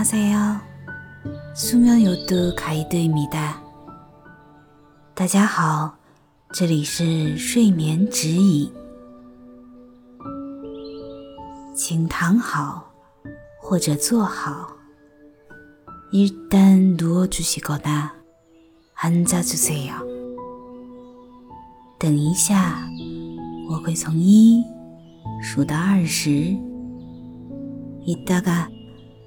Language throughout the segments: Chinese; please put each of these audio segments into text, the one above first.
안녕하세요. 수면 요트 가이드입니다. 大家好，这里是睡眠指引，请躺好或者坐好。일단누워주시거나앉아주세요等一下，我会从一数到二十。이따가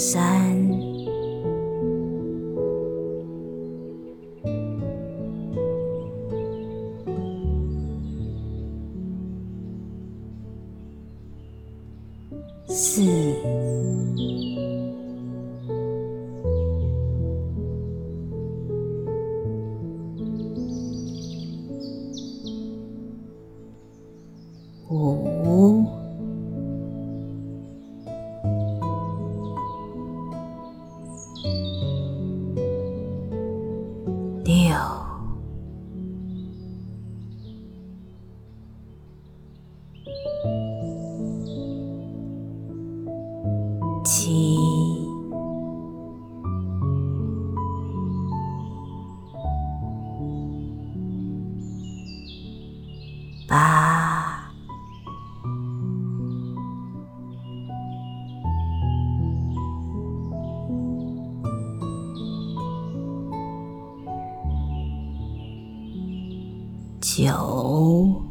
三。四、九。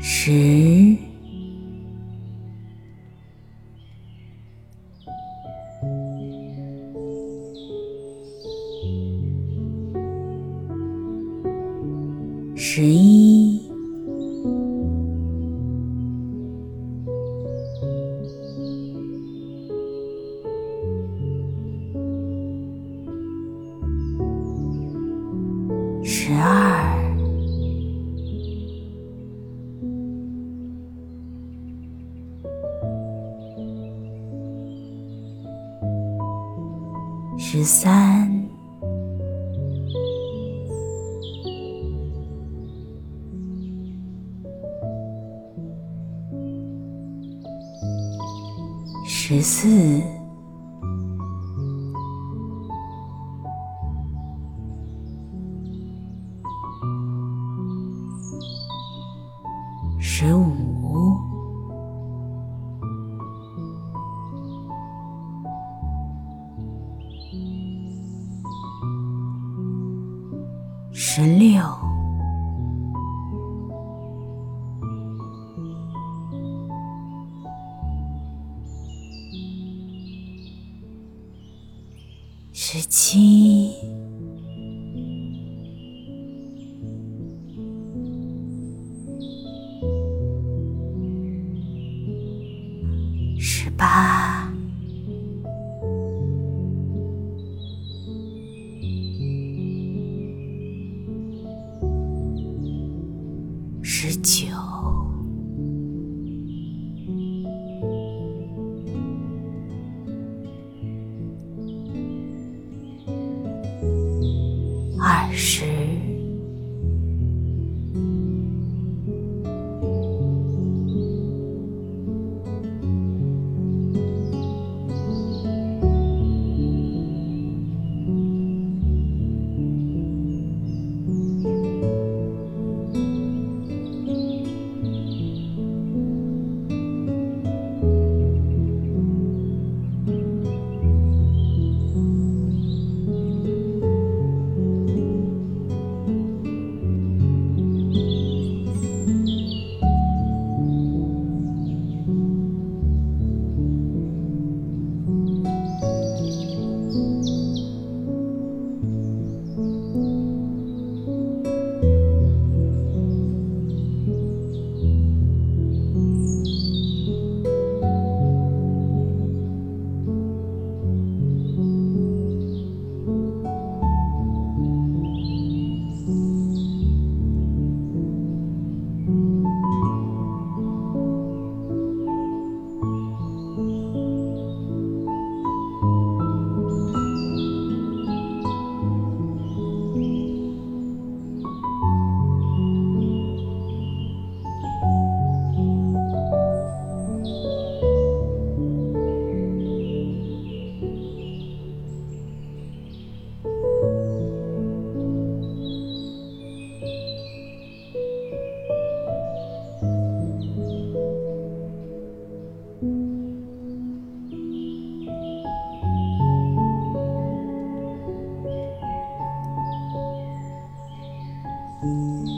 十、十一、十二。十三。十四。十五，十六。十七，十八，十九。二十，嗯。